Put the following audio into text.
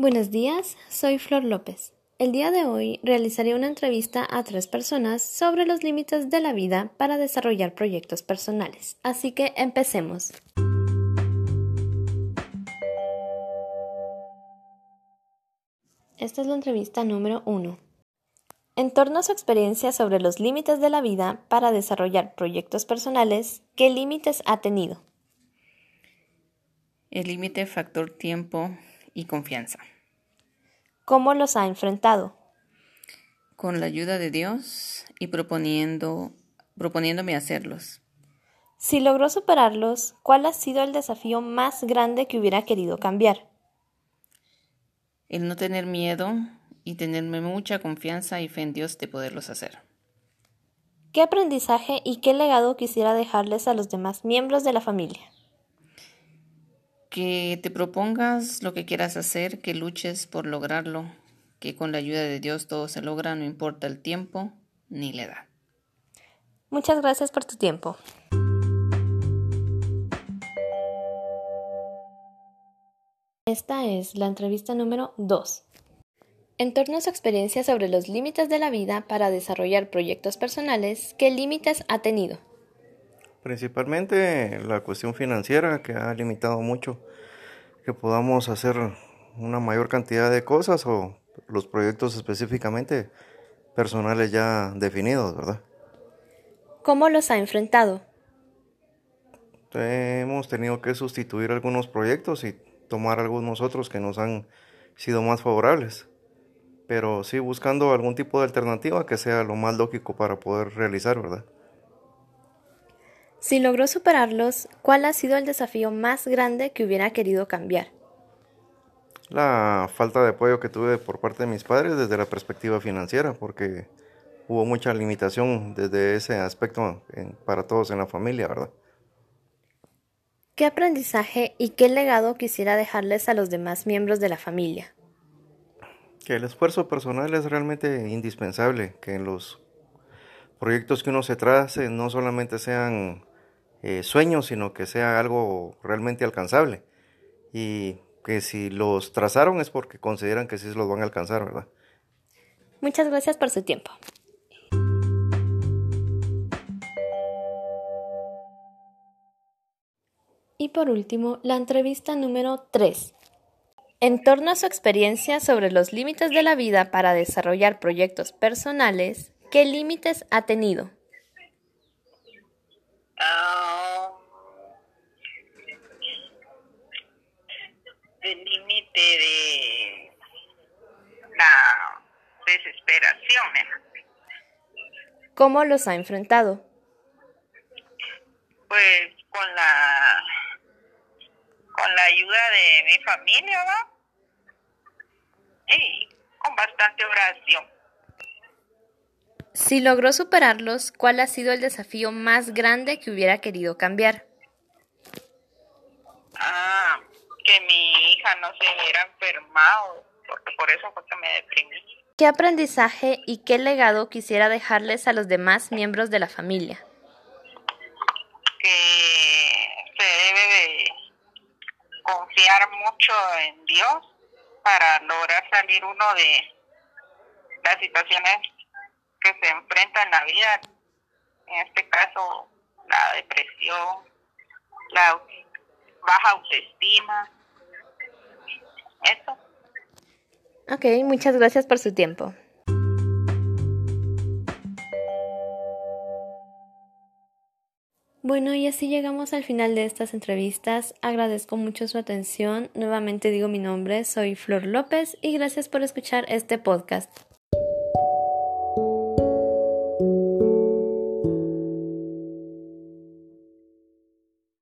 Buenos días, soy Flor López. El día de hoy realizaré una entrevista a tres personas sobre los límites de la vida para desarrollar proyectos personales. Así que empecemos. Esta es la entrevista número uno. En torno a su experiencia sobre los límites de la vida para desarrollar proyectos personales, ¿qué límites ha tenido? El límite factor tiempo y confianza. ¿Cómo los ha enfrentado? Con la ayuda de Dios y proponiendo, proponiéndome hacerlos. Si logró superarlos, ¿cuál ha sido el desafío más grande que hubiera querido cambiar? El no tener miedo y tenerme mucha confianza y fe en Dios de poderlos hacer. ¿Qué aprendizaje y qué legado quisiera dejarles a los demás miembros de la familia? Que te propongas lo que quieras hacer, que luches por lograrlo, que con la ayuda de Dios todo se logra, no importa el tiempo ni la edad. Muchas gracias por tu tiempo. Esta es la entrevista número 2. En torno a su experiencia sobre los límites de la vida para desarrollar proyectos personales, ¿qué límites ha tenido? Principalmente la cuestión financiera que ha limitado mucho que podamos hacer una mayor cantidad de cosas o los proyectos específicamente personales ya definidos, ¿verdad? ¿Cómo los ha enfrentado? Hemos tenido que sustituir algunos proyectos y tomar algunos otros que nos han sido más favorables, pero sí buscando algún tipo de alternativa que sea lo más lógico para poder realizar, ¿verdad? Si logró superarlos, ¿cuál ha sido el desafío más grande que hubiera querido cambiar? La falta de apoyo que tuve por parte de mis padres desde la perspectiva financiera, porque hubo mucha limitación desde ese aspecto para todos en la familia, ¿verdad? ¿Qué aprendizaje y qué legado quisiera dejarles a los demás miembros de la familia? Que el esfuerzo personal es realmente indispensable, que en los proyectos que uno se trace no solamente sean eh, sueños, sino que sea algo realmente alcanzable. Y que si los trazaron es porque consideran que sí los van a alcanzar, ¿verdad? Muchas gracias por su tiempo. Y por último, la entrevista número 3. En torno a su experiencia sobre los límites de la vida para desarrollar proyectos personales, ¿qué límites ha tenido? Ah, el límite de la desesperación. ¿Cómo los ha enfrentado? Pues con la con la ayuda de mi familia, ¿va? Y con bastante oración. Si logró superarlos, ¿cuál ha sido el desafío más grande que hubiera querido cambiar? Ah, que mi hija no se hubiera enfermado, porque por eso fue que me deprimí. ¿Qué aprendizaje y qué legado quisiera dejarles a los demás miembros de la familia? Que se debe de confiar mucho en Dios para lograr salir uno de las situaciones que se enfrenta en la vida, en este caso la depresión, la baja autoestima, eso. Ok, muchas gracias por su tiempo. Bueno, y así llegamos al final de estas entrevistas. Agradezco mucho su atención. Nuevamente digo mi nombre, soy Flor López y gracias por escuchar este podcast.